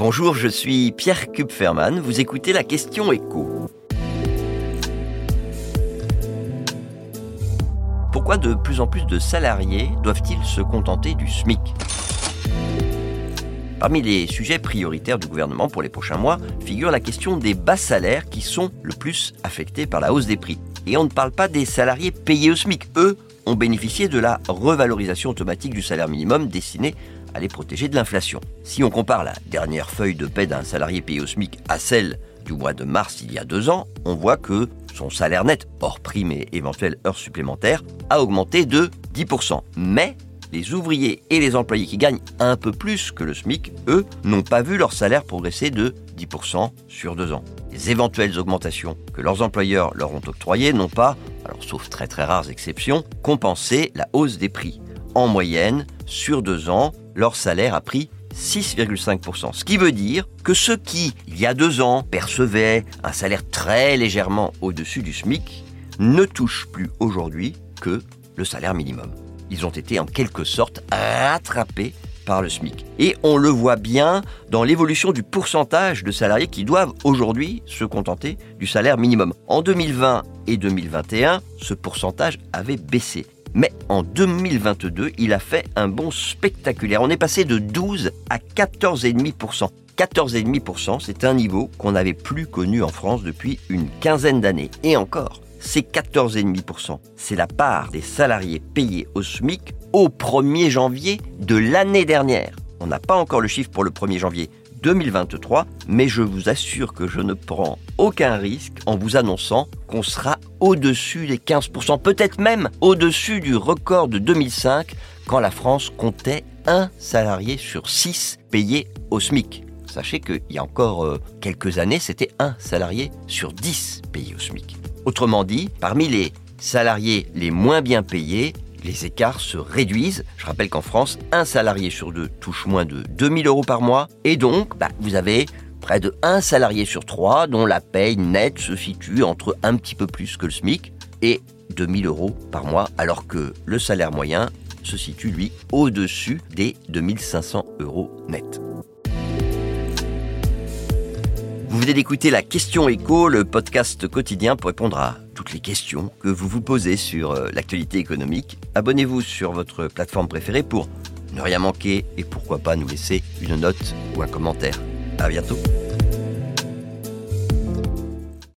Bonjour, je suis Pierre Kupferman. Vous écoutez la question écho. Pourquoi de plus en plus de salariés doivent-ils se contenter du SMIC? Parmi les sujets prioritaires du gouvernement pour les prochains mois figure la question des bas salaires qui sont le plus affectés par la hausse des prix. Et on ne parle pas des salariés payés au SMIC. Eux ont bénéficié de la revalorisation automatique du salaire minimum destinée à les protéger de l'inflation. Si on compare la dernière feuille de paie d'un salarié payé au SMIC à celle du mois de mars il y a deux ans, on voit que son salaire net, hors prime et éventuelles heures supplémentaires, a augmenté de 10%. Mais les ouvriers et les employés qui gagnent un peu plus que le SMIC, eux, n'ont pas vu leur salaire progresser de 10% sur deux ans. Les éventuelles augmentations que leurs employeurs leur ont octroyées n'ont pas, alors sauf très très rares exceptions, compensé la hausse des prix. En moyenne, sur deux ans, leur salaire a pris 6,5%. Ce qui veut dire que ceux qui, il y a deux ans, percevaient un salaire très légèrement au-dessus du SMIC, ne touchent plus aujourd'hui que le salaire minimum. Ils ont été en quelque sorte rattrapés par le SMIC. Et on le voit bien dans l'évolution du pourcentage de salariés qui doivent aujourd'hui se contenter du salaire minimum. En 2020 et 2021, ce pourcentage avait baissé. Mais en 2022, il a fait un bond spectaculaire. On est passé de 12 à 14,5%. 14,5%, c'est un niveau qu'on n'avait plus connu en France depuis une quinzaine d'années. Et encore, ces 14,5%, c'est la part des salariés payés au SMIC au 1er janvier de l'année dernière. On n'a pas encore le chiffre pour le 1er janvier 2023, mais je vous assure que je ne prends aucun risque en vous annonçant qu'on sera au-dessus des 15%, peut-être même au-dessus du record de 2005, quand la France comptait un salarié sur six payé au SMIC. Sachez qu'il y a encore euh, quelques années, c'était un salarié sur dix payé au SMIC. Autrement dit, parmi les salariés les moins bien payés, les écarts se réduisent. Je rappelle qu'en France, un salarié sur deux touche moins de 2000 euros par mois. Et donc, bah, vous avez près de un salarié sur trois dont la paye nette se situe entre un petit peu plus que le SMIC et 2000 euros par mois, alors que le salaire moyen se situe, lui, au-dessus des 2500 euros nets. Vous venez d'écouter la question écho, le podcast quotidien pour répondre à toutes les questions que vous vous posez sur euh, l'actualité économique. Abonnez-vous sur votre plateforme préférée pour ne rien manquer et pourquoi pas nous laisser une note ou un commentaire. À bientôt.